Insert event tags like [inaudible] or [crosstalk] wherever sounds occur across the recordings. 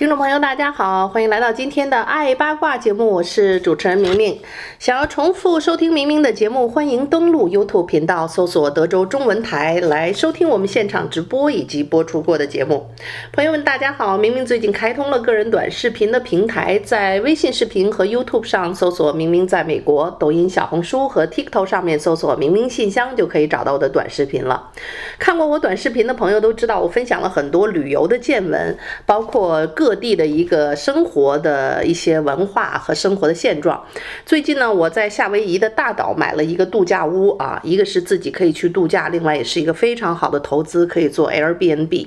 听众朋友，大家好，欢迎来到今天的爱八卦节目，我是主持人明明。想要重复收听明明的节目，欢迎登录 YouTube 频道，搜索德州中文台来收听我们现场直播以及播出过的节目。朋友们，大家好，明明最近开通了个人短视频的平台，在微信视频和 YouTube 上搜索“明明在美国”，抖音、小红书和 TikTok 上面搜索“明明信箱”就可以找到我的短视频了。看过我短视频的朋友都知道，我分享了很多旅游的见闻，包括各。各地的一个生活的一些文化和生活的现状。最近呢，我在夏威夷的大岛买了一个度假屋啊，一个是自己可以去度假，另外也是一个非常好的投资，可以做 Airbnb。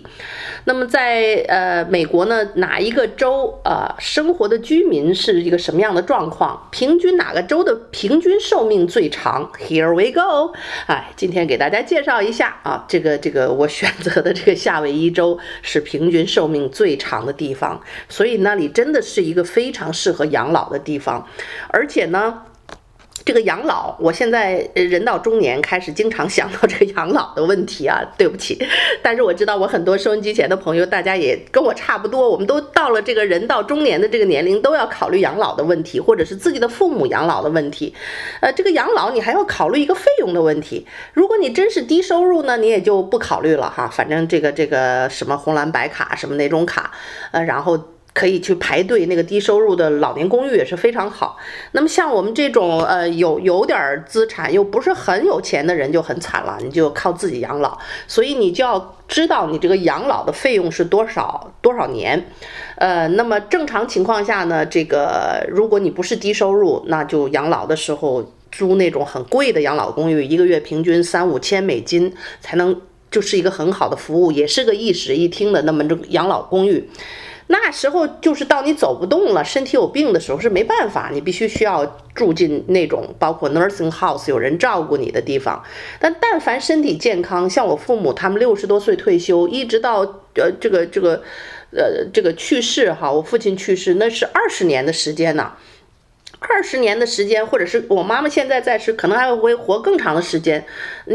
那么在呃美国呢，哪一个州啊、生活的居民是一个什么样的状况？平均哪个州的平均寿命最长？Here we go！哎，今天给大家介绍一下啊，这个这个我选择的这个夏威夷州是平均寿命最长的地方。所以那里真的是一个非常适合养老的地方，而且呢。这个养老，我现在人到中年，开始经常想到这个养老的问题啊。对不起，但是我知道我很多收音机前的朋友，大家也跟我差不多，我们都到了这个人到中年的这个年龄，都要考虑养老的问题，或者是自己的父母养老的问题。呃，这个养老你还要考虑一个费用的问题。如果你真是低收入呢，你也就不考虑了哈。反正这个这个什么红蓝白卡什么那种卡，呃，然后。可以去排队，那个低收入的老年公寓也是非常好。那么像我们这种呃有有点资产又不是很有钱的人就很惨了，你就靠自己养老。所以你就要知道你这个养老的费用是多少多少年。呃，那么正常情况下呢，这个如果你不是低收入，那就养老的时候租那种很贵的养老公寓，一个月平均三五千美金才能就是一个很好的服务，也是个一室一厅的那么这养老公寓。那时候就是到你走不动了，身体有病的时候是没办法，你必须需要住进那种包括 nursing house 有人照顾你的地方。但但凡身体健康，像我父母他们六十多岁退休，一直到呃这个这个呃这个去世哈，我父亲去世那是二十年的时间呢。二十年的时间，或者是我妈妈现在在世，可能还会活更长的时间。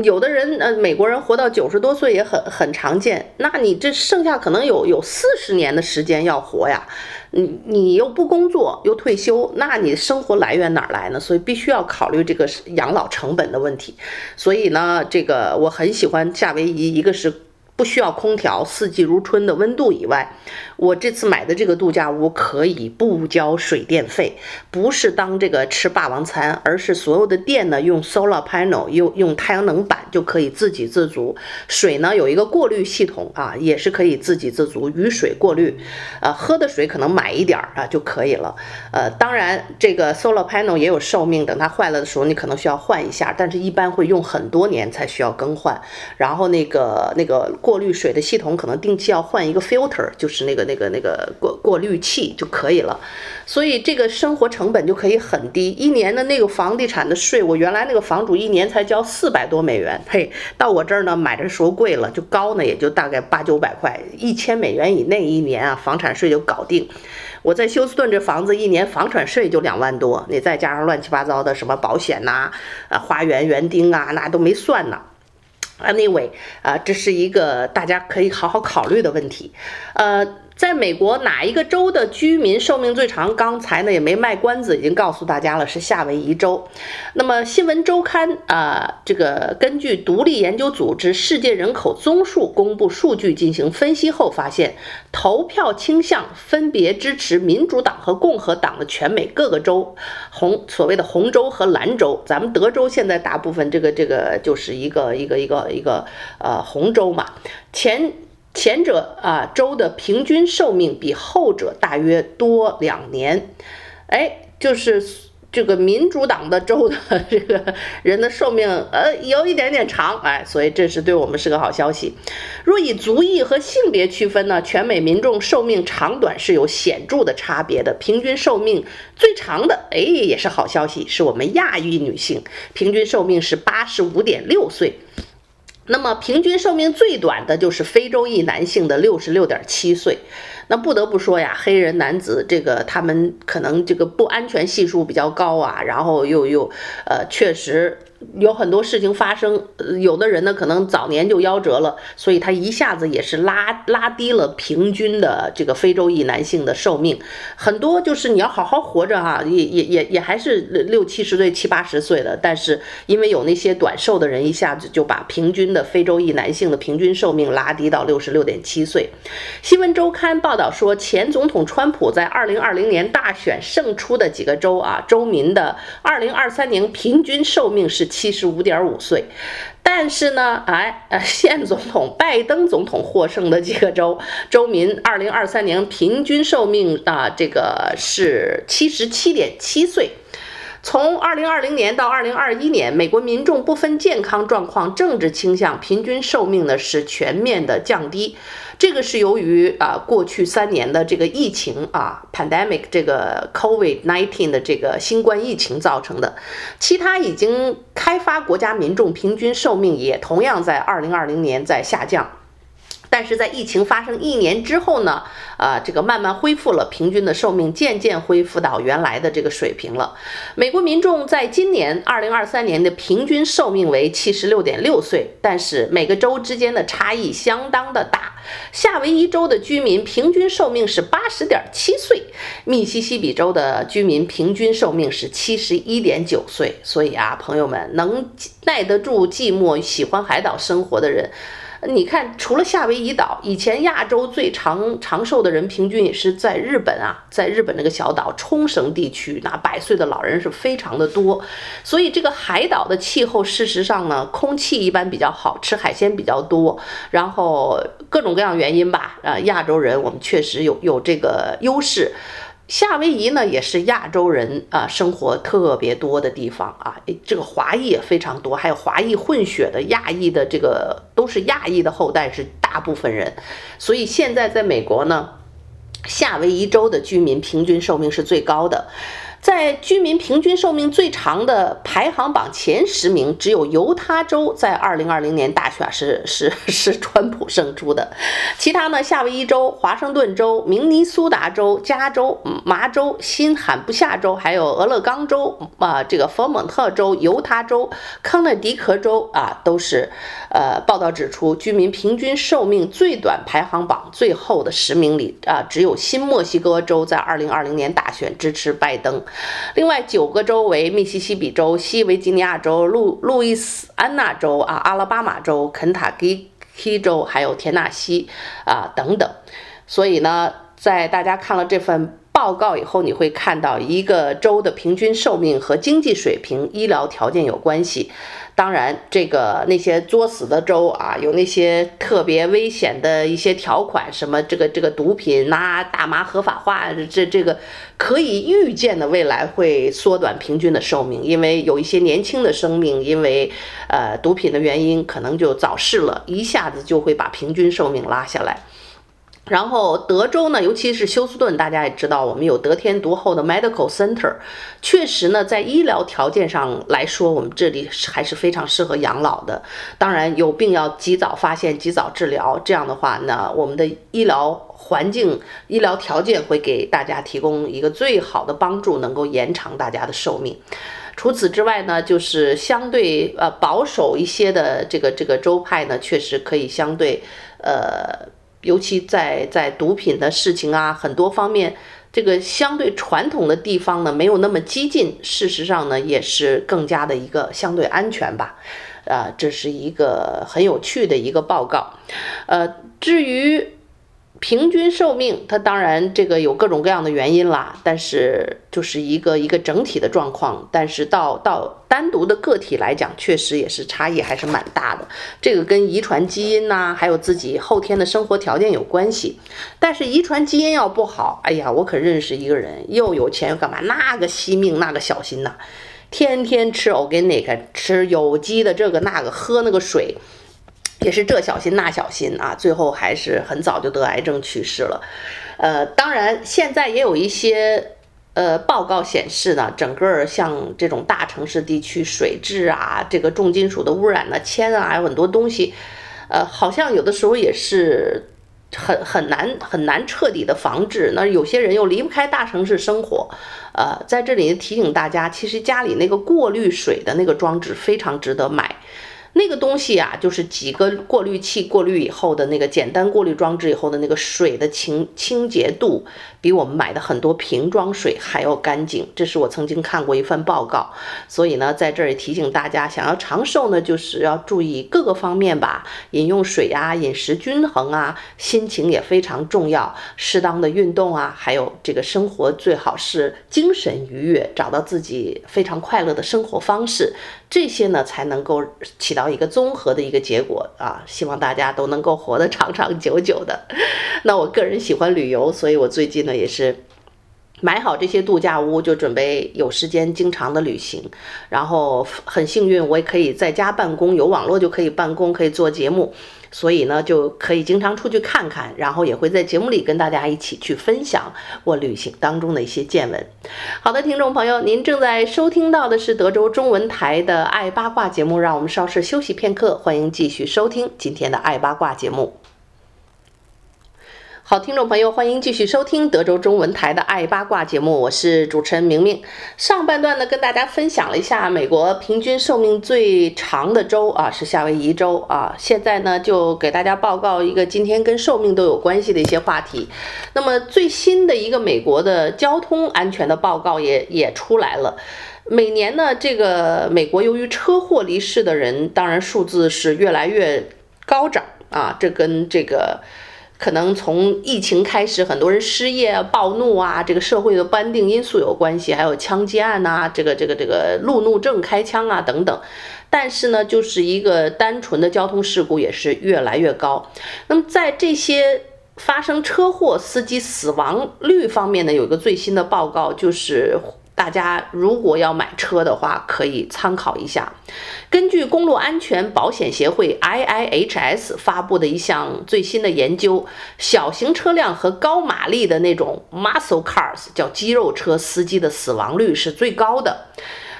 有的人，呃，美国人活到九十多岁也很很常见。那你这剩下可能有有四十年的时间要活呀，你你又不工作又退休，那你生活来源哪来呢？所以必须要考虑这个养老成本的问题。所以呢，这个我很喜欢夏威夷，一个是。不需要空调，四季如春的温度以外，我这次买的这个度假屋可以不交水电费，不是当这个吃霸王餐，而是所有的电呢用 solar panel 用用太阳能板就可以自给自足。水呢有一个过滤系统啊，也是可以自给自足，雨水过滤，呃，喝的水可能买一点儿啊就可以了。呃，当然这个 solar panel 也有寿命，等它坏了的时候你可能需要换一下，但是一般会用很多年才需要更换。然后那个那个。过滤水的系统可能定期要换一个 filter，就是那个那个那个过过滤器就可以了，所以这个生活成本就可以很低。一年的那个房地产的税，我原来那个房主一年才交四百多美元，嘿，到我这儿呢买的时候贵了，就高呢也就大概八九百块，一千美元以内一年啊，房产税就搞定。我在休斯顿这房子一年房产税就两万多，你再加上乱七八糟的什么保险呐、啊，花园园丁啊，那都没算呢。Anyway，啊，这是一个大家可以好好考虑的问题，呃。在美国哪一个州的居民寿命最长？刚才呢也没卖关子，已经告诉大家了，是夏威夷州。那么新闻周刊啊、这个根据独立研究组织世界人口综述公布数据进行分析后发现，投票倾向分别支持民主党和共和党的全美各个州，红所谓的红州和蓝州，咱们德州现在大部分这个这个就是一个一个一个一个呃红州嘛，前。前者啊州的平均寿命比后者大约多两年，哎，就是这个民主党的州的这个人的寿命呃有一点点长，哎，所以这是对我们是个好消息。若以族裔和性别区分呢，全美民众寿命长短是有显著的差别的。平均寿命最长的，哎，也是好消息，是我们亚裔女性，平均寿命是八十五点六岁。那么平均寿命最短的就是非洲裔男性的六十六点七岁。那不得不说呀，黑人男子这个他们可能这个不安全系数比较高啊，然后又又呃确实有很多事情发生，有的人呢可能早年就夭折了，所以他一下子也是拉拉低了平均的这个非洲裔男性的寿命。很多就是你要好好活着哈，也也也也还是六七十岁、七八十岁的，但是因为有那些短寿的人，一下子就把平均的非洲裔男性的平均寿命拉低到六十六点七岁。新闻周刊报道说，前总统川普在二零二零年大选胜出的几个州啊，州民的二零二三年平均寿命是七。十五点五岁，但是呢，哎，呃，现总统拜登总统获胜的几个州州民，二零二三年平均寿命啊，这个是七十七点七岁。从二零二零年到二零二一年，美国民众不分健康状况、政治倾向，平均寿命呢是全面的降低。这个是由于啊，过去三年的这个疫情啊，pandemic 这个 COVID nineteen 的这个新冠疫情造成的。其他已经开发国家民众平均寿命也同样在二零二零年在下降。但是在疫情发生一年之后呢，啊，这个慢慢恢复了，平均的寿命渐渐恢复到原来的这个水平了。美国民众在今年二零二三年的平均寿命为七十六点六岁，但是每个州之间的差异相当的大。夏威夷州的居民平均寿命是八十点七岁，密西西比州的居民平均寿命是七十一点九岁。所以啊，朋友们，能耐得住寂寞、喜欢海岛生活的人。你看，除了夏威夷岛，以前亚洲最长长寿的人平均也是在日本啊，在日本那个小岛冲绳地区，那百岁的老人是非常的多。所以这个海岛的气候，事实上呢，空气一般比较好，吃海鲜比较多，然后各种各样原因吧，啊，亚洲人我们确实有有这个优势。夏威夷呢，也是亚洲人啊生活特别多的地方啊，这个华裔也非常多，还有华裔混血的亚裔的这个都是亚裔的后代是大部分人，所以现在在美国呢，夏威夷州的居民平均寿命是最高的。在居民平均寿命最长的排行榜前十名，只有犹他州在二零二零年大选是 [laughs] 是是川普胜出的，其他呢，夏威夷州、华盛顿州、明尼苏达州、加州、麻州、新罕布夏州，还有俄勒冈州啊，这个佛蒙特州、犹他州、康涅狄格州啊，都是呃，报道指出，居民平均寿命最短排行榜最后的十名里啊，只有新墨西哥州在二零二零年大选支持拜登。另外九个州为密西西比州、西维吉尼亚州、路路易斯安那州啊、阿拉巴马州、肯塔基州，还有田纳西啊等等。所以呢，在大家看了这份报告以后，你会看到一个州的平均寿命和经济水平、医疗条件有关系。当然，这个那些作死的州啊，有那些特别危险的一些条款，什么这个这个毒品呐、大麻合法化，这这个可以预见的未来会缩短平均的寿命，因为有一些年轻的生命因为呃毒品的原因可能就早逝了，一下子就会把平均寿命拉下来。然后德州呢，尤其是休斯顿，大家也知道，我们有得天独厚的 medical center，确实呢，在医疗条件上来说，我们这里还是非常适合养老的。当然，有病要及早发现、及早治疗，这样的话呢，我们的医疗环境、医疗条件会给大家提供一个最好的帮助，能够延长大家的寿命。除此之外呢，就是相对呃保守一些的这个这个州派呢，确实可以相对呃。尤其在在毒品的事情啊，很多方面，这个相对传统的地方呢，没有那么激进，事实上呢，也是更加的一个相对安全吧。啊，这是一个很有趣的一个报告。呃，至于。平均寿命，它当然这个有各种各样的原因啦，但是就是一个一个整体的状况。但是到到单独的个体来讲，确实也是差异还是蛮大的。这个跟遗传基因呐、还有自己后天的生活条件有关系。但是遗传基因要不好，哎呀，我可认识一个人，又有钱又干嘛？那个惜命，那个小心呐，天天吃 organic，吃有机的这个那个，喝那个水。也是这小心那小心啊，最后还是很早就得癌症去世了。呃，当然现在也有一些呃报告显示呢，整个像这种大城市地区水质啊，这个重金属的污染呢，铅啊，还有很多东西，呃，好像有的时候也是很很难很难彻底的防治。那有些人又离不开大城市生活，呃，在这里提醒大家，其实家里那个过滤水的那个装置非常值得买。那个东西啊，就是几个过滤器过滤以后的那个简单过滤装置以后的那个水的清清洁度，比我们买的很多瓶装水还要干净。这是我曾经看过一份报告，所以呢，在这儿也提醒大家，想要长寿呢，就是要注意各个方面吧，饮用水啊，饮食均衡啊，心情也非常重要，适当的运动啊，还有这个生活最好是精神愉悦，找到自己非常快乐的生活方式，这些呢才能够起到。一个综合的一个结果啊，希望大家都能够活得长长久久的。[laughs] 那我个人喜欢旅游，所以我最近呢也是买好这些度假屋，就准备有时间经常的旅行。然后很幸运，我也可以在家办公，有网络就可以办公，可以做节目。所以呢，就可以经常出去看看，然后也会在节目里跟大家一起去分享我旅行当中的一些见闻。好的，听众朋友，您正在收听到的是德州中文台的《爱八卦》节目，让我们稍事休息片刻，欢迎继续收听今天的《爱八卦》节目。好，听众朋友，欢迎继续收听德州中文台的《爱八卦》节目，我是主持人明明。上半段呢，跟大家分享了一下美国平均寿命最长的州啊，是夏威夷州啊。现在呢，就给大家报告一个今天跟寿命都有关系的一些话题。那么最新的一个美国的交通安全的报告也也出来了。每年呢，这个美国由于车祸离世的人，当然数字是越来越高涨啊。这跟这个。可能从疫情开始，很多人失业啊、暴怒啊，这个社会的不安定因素有关系，还有枪击案呐，这个这个这个路怒症开枪啊等等。但是呢，就是一个单纯的交通事故也是越来越高。那么在这些发生车祸、司机死亡率方面呢，有一个最新的报告就是。大家如果要买车的话，可以参考一下。根据公路安全保险协会 IIHS 发布的一项最新的研究，小型车辆和高马力的那种 muscle cars，叫肌肉车司机的死亡率是最高的。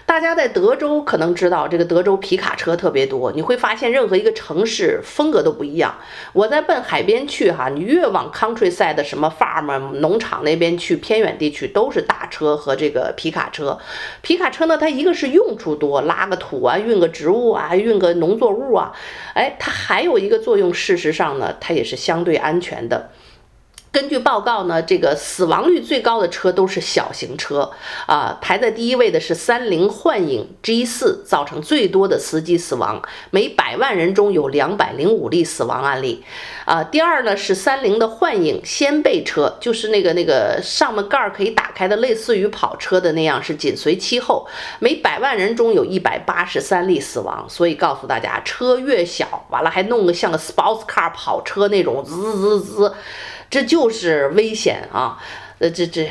大家在德州可能知道，这个德州皮卡车特别多。你会发现，任何一个城市风格都不一样。我在奔海边去，哈，你越往 countryside 的什么 farm 农场那边去，偏远地区都是大车和这个皮卡车。皮卡车呢，它一个是用处多，拉个土啊，运个植物啊，运个农作物啊，哎，它还有一个作用，事实上呢，它也是相对安全的。根据报告呢，这个死亡率最高的车都是小型车啊，排在第一位的是三菱幻影 G 四造成最多的司机死亡，每百万人中有两百零五例死亡案例。啊，第二呢是三菱的幻影掀背车，就是那个那个上面盖儿可以打开的，类似于跑车的那样，是紧随其后，每百万人中有一百八十三例死亡。所以告诉大家，车越小，完了还弄个像个 sports car 跑车那种滋滋滋。这就是危险啊！呃，这这，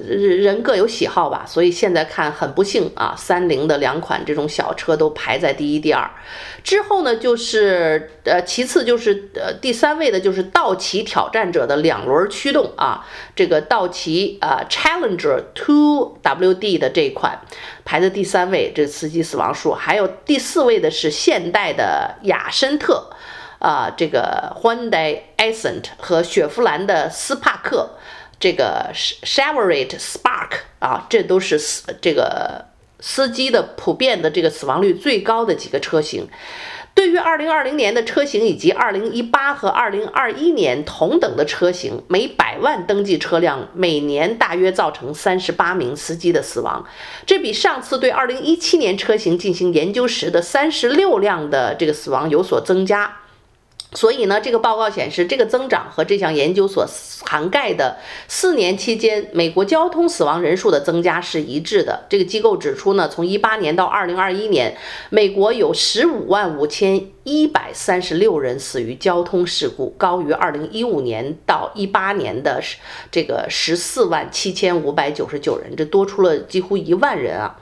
人各有喜好吧。所以现在看很不幸啊，三菱的两款这种小车都排在第一、第二。之后呢，就是呃，其次就是呃，第三位的就是道奇挑战者的两轮驱动啊，这个道奇啊 Challenger 2WD 的这一款排在第三位，这司机死亡数。还有第四位的是现代的雅绅特。啊，这个 Hyundai Accent 和雪佛兰的斯帕克，这个 Chevrolet Spark 啊，这都是司这个司机的普遍的这个死亡率最高的几个车型。对于2020年的车型以及2018和2021年同等的车型，每百万登记车辆每年大约造成38名司机的死亡，这比上次对2017年车型进行研究时的36辆的这个死亡有所增加。所以呢，这个报告显示，这个增长和这项研究所涵盖的四年期间美国交通死亡人数的增加是一致的。这个机构指出呢，从一八年到二零二一年，美国有十五万五千一百三十六人死于交通事故，高于二零一五年到一八年的这个十四万七千五百九十九人，这多出了几乎一万人啊。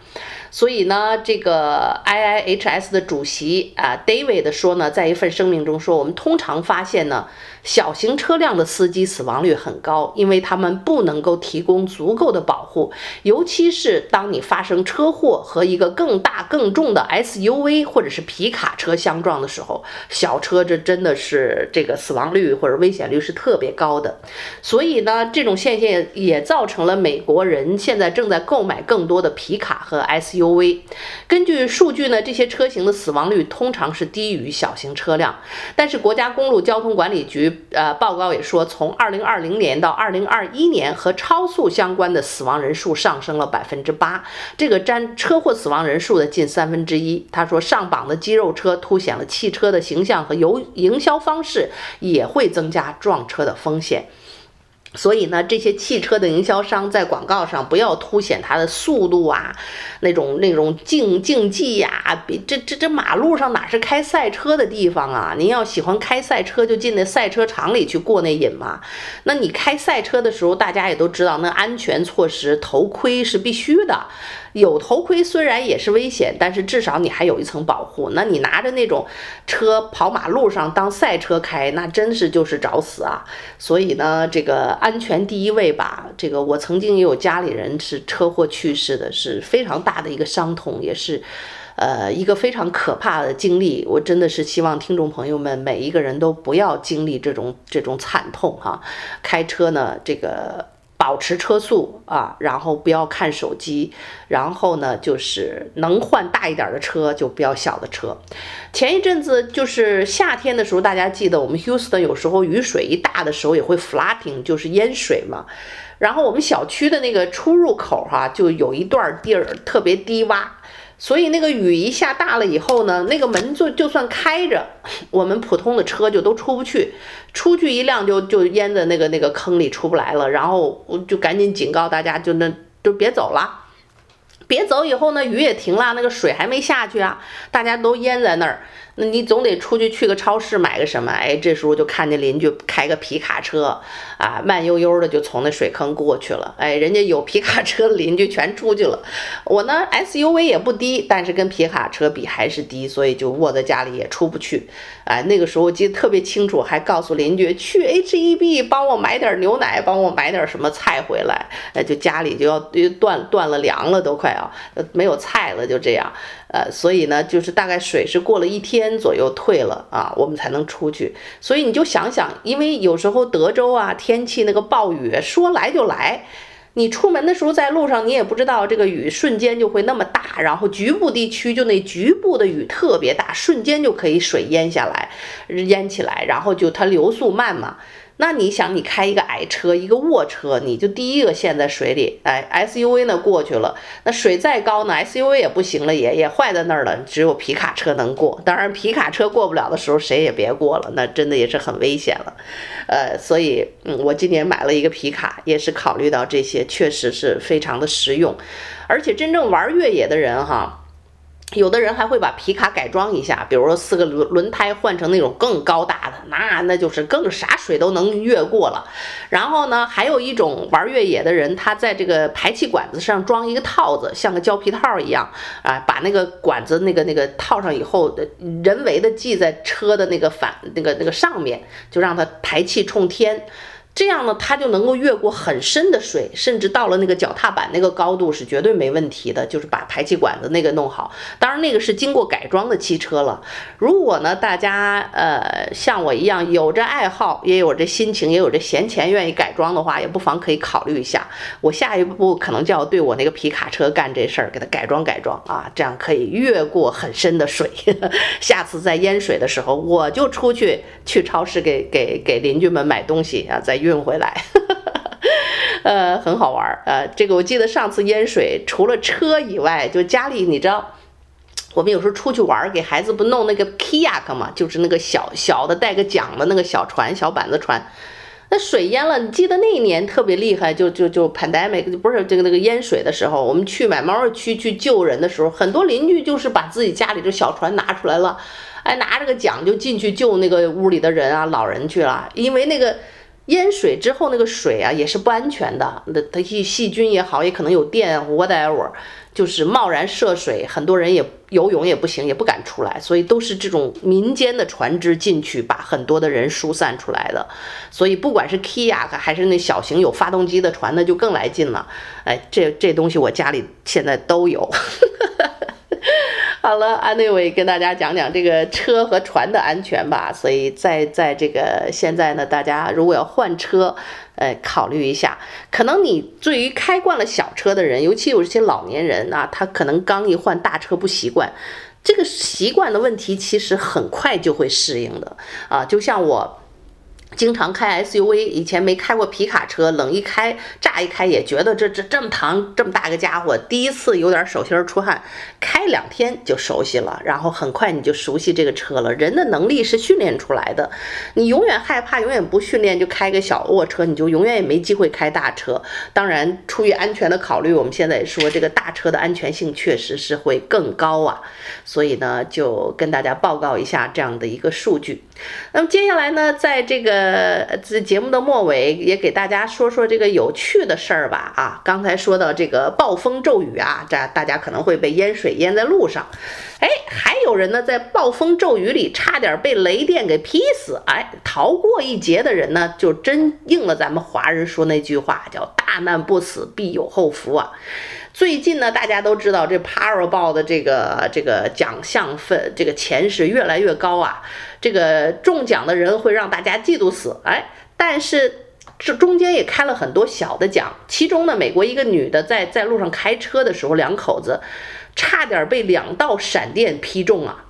所以呢，这个 IIHS 的主席啊，David 说呢，在一份声明中说，我们通常发现呢，小型车辆的司机死亡率很高，因为他们不能够提供足够的保护，尤其是当你发生车祸和一个更大更重的 SUV 或者是皮卡车相撞的时候，小车这真的是这个死亡率或者危险率是特别高的。所以呢，这种现象也造成了美国人现在正在购买更多的皮卡和 SUV。根据数据呢，这些车型的死亡率通常是低于小型车辆。但是国家公路交通管理局呃报告也说，从二零二零年到二零二一年，和超速相关的死亡人数上升了百分之八，这个占车祸死亡人数的近三分之一。他说，上榜的肌肉车凸显了汽车的形象和由营销方式也会增加撞车的风险。所以呢，这些汽车的营销商在广告上不要凸显它的速度啊，那种那种竞竞技呀、比这这这马路上哪是开赛车的地方啊？您要喜欢开赛车，就进那赛车场里去过那瘾嘛。那你开赛车的时候，大家也都知道，那安全措施，头盔是必须的。有头盔虽然也是危险，但是至少你还有一层保护。那你拿着那种车跑马路上当赛车开，那真是就是找死啊！所以呢，这个安全第一位吧。这个我曾经也有家里人是车祸去世的，是非常大的一个伤痛，也是，呃，一个非常可怕的经历。我真的是希望听众朋友们每一个人都不要经历这种这种惨痛哈。开车呢，这个。保持车速啊，然后不要看手机，然后呢，就是能换大一点的车就不要小的车。前一阵子就是夏天的时候，大家记得我们 Houston 有时候雨水一大的时候也会 flooding，就是淹水嘛。然后我们小区的那个出入口哈、就有一段地儿特别低洼。所以那个雨一下大了以后呢，那个门就就算开着，我们普通的车就都出不去，出去一辆就就淹在那个那个坑里出不来了。然后我就赶紧警告大家，就那就别走了，别走。以后呢，雨也停了，那个水还没下去啊，大家都淹在那儿。那你总得出去去个超市买个什么？哎，这时候就看见邻居开个皮卡车，啊，慢悠悠的就从那水坑过去了。哎，人家有皮卡车的邻居全出去了。我呢，SUV 也不低，但是跟皮卡车比还是低，所以就窝在家里也出不去。哎，那个时候我记得特别清楚，还告诉邻居去 HEB 帮我买点牛奶，帮我买点什么菜回来。哎，就家里就要断断了粮了，都快要，没有菜了，就这样。呃，所以呢，就是大概水是过了一天天左右退了啊，我们才能出去。所以你就想想，因为有时候德州啊，天气那个暴雨说来就来，你出门的时候在路上你也不知道这个雨瞬间就会那么大，然后局部地区就那局部的雨特别大，瞬间就可以水淹下来，淹起来，然后就它流速慢嘛。那你想，你开一个矮车，一个卧车，你就第一个陷在水里。哎，SUV 呢过去了，那水再高呢，SUV 也不行了，也也坏在那儿了。只有皮卡车能过。当然，皮卡车过不了的时候，谁也别过了，那真的也是很危险了。呃，所以，嗯，我今年买了一个皮卡，也是考虑到这些，确实是非常的实用，而且真正玩越野的人哈。有的人还会把皮卡改装一下，比如说四个轮轮胎换成那种更高大的，那那就是更啥水都能越过了。然后呢，还有一种玩越野的人，他在这个排气管子上装一个套子，像个胶皮套一样啊，把那个管子那个那个套上以后，人为的系在车的那个反那个那个上面，就让它排气冲天。这样呢，它就能够越过很深的水，甚至到了那个脚踏板那个高度是绝对没问题的。就是把排气管子那个弄好，当然那个是经过改装的汽车了。如果呢，大家呃像我一样有着爱好，也有着心情，也有着闲钱，愿意改装的话，也不妨可以考虑一下。我下一步可能就要对我那个皮卡车干这事儿，给它改装改装啊，这样可以越过很深的水。[laughs] 下次在淹水的时候，我就出去去超市给给给邻居们买东西啊，在。运回来，[laughs] 呃，很好玩儿。呃，这个我记得上次淹水，除了车以外，就家里你知道，我们有时候出去玩，给孩子不弄那个 kayak 嘛，就是那个小小的带个桨的那个小船、小板子船。那水淹了，你记得那一年特别厉害，就就就 pandemic，不是这个那个淹水的时候，我们去买毛驴区去救人的时候，很多邻居就是把自己家里的小船拿出来了，哎，拿着个桨就进去救那个屋里的人啊、老人去了，因为那个。淹水之后那个水啊也是不安全的，那它细细菌也好，也可能有电 whatever。就是贸然涉水，很多人也游泳也不行，也不敢出来，所以都是这种民间的船只进去，把很多的人疏散出来的。所以不管是 kayak 还是那小型有发动机的船，那就更来劲了。哎，这这东西我家里现在都有。[laughs] 好了，Anyway，跟大家讲讲这个车和船的安全吧。所以在在这个现在呢，大家如果要换车，呃，考虑一下。可能你对于开惯了小车的人，尤其有一些老年人啊，他可能刚一换大车不习惯。这个习惯的问题，其实很快就会适应的啊。就像我。经常开 SUV，以前没开过皮卡车，冷一开，乍一开也觉得这这这么长这么大个家伙，第一次有点手心出汗，开两天就熟悉了，然后很快你就熟悉这个车了。人的能力是训练出来的，你永远害怕，永远不训练就开个小卧车，你就永远也没机会开大车。当然，出于安全的考虑，我们现在说这个大车的安全性确实是会更高啊。所以呢，就跟大家报告一下这样的一个数据。那么接下来呢，在这个这节目的末尾，也给大家说说这个有趣的事儿吧。啊，刚才说到这个暴风骤雨啊，这大家可能会被淹水淹在路上。哎，还有人呢，在暴风骤雨里差点被雷电给劈死。哎，逃过一劫的人呢，就真应了咱们华人说那句话，叫“大难不死，必有后福”啊。最近呢，大家都知道这 Powerball 的这个这个奖项分，这个钱是越来越高啊。这个中奖的人会让大家嫉妒死，哎，但是这中间也开了很多小的奖。其中呢，美国一个女的在在路上开车的时候，两口子差点被两道闪电劈中啊。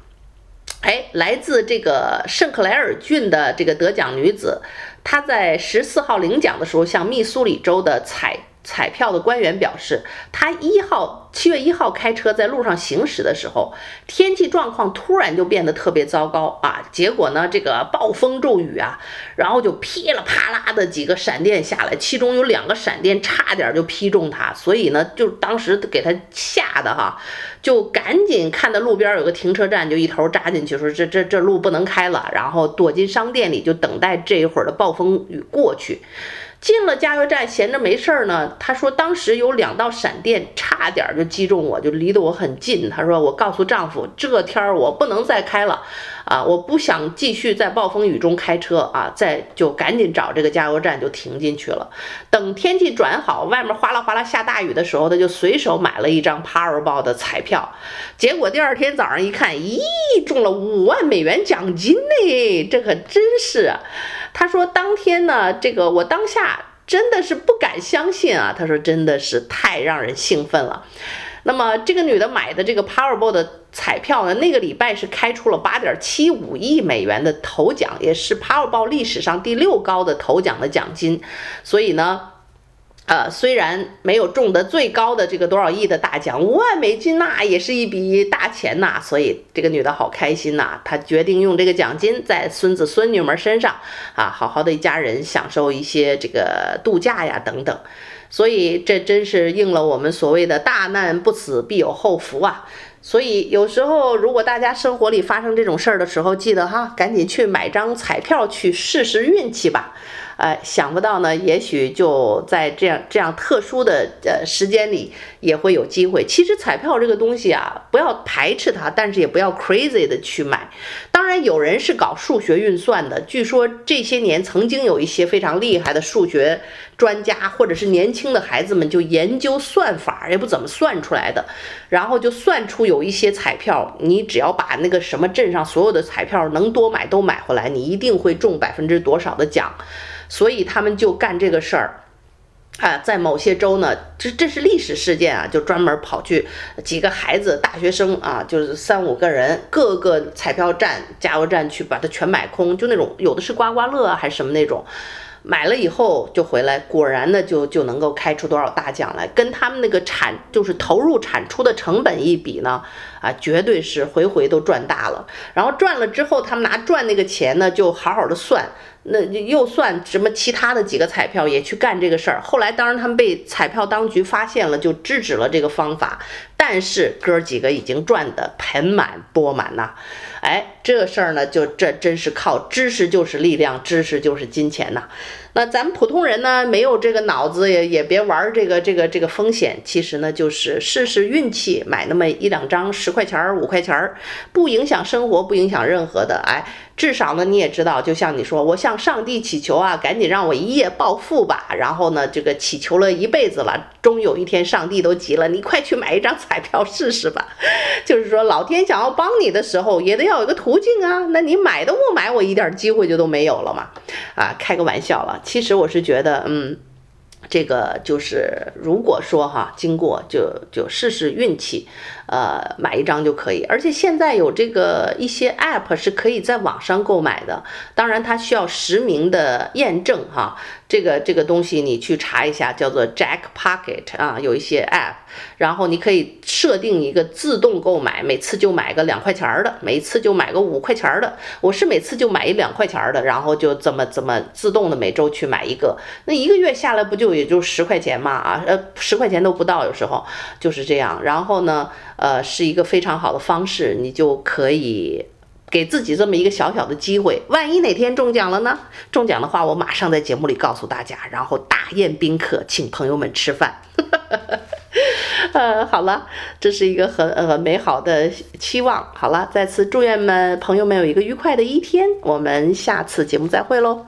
哎，来自这个圣克莱尔郡的这个得奖女子，她在十四号领奖的时候，向密苏里州的彩。彩票的官员表示，他一号七月一号开车在路上行驶的时候，天气状况突然就变得特别糟糕啊！结果呢，这个暴风骤雨啊，然后就噼里啪啦的几个闪电下来，其中有两个闪电差点就劈中他，所以呢，就当时给他吓得哈，就赶紧看到路边有个停车站，就一头扎进去，说这这这路不能开了，然后躲进商店里就等待这一会儿的暴风雨过去。进了加油站，闲着没事儿呢。他说，当时有两道闪电，差点就击中我，就离得我很近。他说，我告诉丈夫，这天我不能再开了，啊，我不想继续在暴风雨中开车啊，再就赶紧找这个加油站就停进去了。等天气转好，外面哗啦哗啦下大雨的时候，他就随手买了一张 Powerball 的彩票。结果第二天早上一看，咦，中了五万美元奖金呢！这可真是啊。他说：“当天呢，这个我当下真的是不敢相信啊！他说真的是太让人兴奋了。那么这个女的买的这个 Powerball 的彩票呢，那个礼拜是开出了八点七五亿美元的头奖，也是 Powerball 历史上第六高的头奖的奖金。所以呢。”呃，虽然没有中得最高的这个多少亿的大奖，五万美金呐，也是一笔大钱呐，所以这个女的好开心呐，她决定用这个奖金在孙子孙女们身上啊，好好的一家人享受一些这个度假呀等等，所以这真是应了我们所谓的大难不死必有后福啊。所以有时候如果大家生活里发生这种事儿的时候，记得哈，赶紧去买张彩票去试试运气吧。哎，想不到呢，也许就在这样这样特殊的呃时间里也会有机会。其实彩票这个东西啊，不要排斥它，但是也不要 crazy 的去买。当然，有人是搞数学运算的，据说这些年曾经有一些非常厉害的数学专家，或者是年轻的孩子们就研究算法，也不怎么算出来的，然后就算出有一些彩票，你只要把那个什么镇上所有的彩票能多买都买回来，你一定会中百分之多少的奖。所以他们就干这个事儿，啊，在某些州呢，这这是历史事件啊，就专门跑去几个孩子、大学生啊，就是三五个人，各个彩票站、加油站去把它全买空，就那种有的是刮刮乐啊，还是什么那种。买了以后就回来，果然呢就就能够开出多少大奖来，跟他们那个产就是投入产出的成本一比呢，啊，绝对是回回都赚大了。然后赚了之后，他们拿赚那个钱呢，就好好的算，那又算什么其他的几个彩票也去干这个事儿。后来当然他们被彩票当局发现了，就制止了这个方法。但是哥几个已经赚得盆满钵满呐。哎，这事儿呢，就这真是靠知识就是力量，知识就是金钱呐。那咱们普通人呢，没有这个脑子，也也别玩这个这个这个风险。其实呢，就是试试运气，买那么一两张十块钱儿、五块钱儿，不影响生活，不影响任何的。哎，至少呢，你也知道，就像你说，我向上帝祈求啊，赶紧让我一夜暴富吧。然后呢，这个祈求了一辈子了，终有一天上帝都急了，你快去买一张彩票试试吧。[laughs] 就是说，老天想要帮你的时候，也得要有个途径啊。那你买都不买，我一点机会就都没有了嘛。啊，开个玩笑了。其实我是觉得，嗯，这个就是如果说哈，经过就就试试运气，呃，买一张就可以。而且现在有这个一些 app 是可以在网上购买的，当然它需要实名的验证哈。这个这个东西你去查一下，叫做 Jackpocket 啊，有一些 app，然后你可以设定一个自动购买，每次就买个两块钱的，每次就买个五块钱的。我是每次就买一两块钱的，然后就这么这么自动的每周去买一个，那一个月下来不就也就十块钱嘛？啊，呃，十块钱都不到，有时候就是这样。然后呢，呃，是一个非常好的方式，你就可以。给自己这么一个小小的机会，万一哪天中奖了呢？中奖的话，我马上在节目里告诉大家，然后大宴宾客，请朋友们吃饭。[laughs] 呃，好了，这是一个很呃美好的期望。好了，再次祝愿们朋友们有一个愉快的一天，我们下次节目再会喽。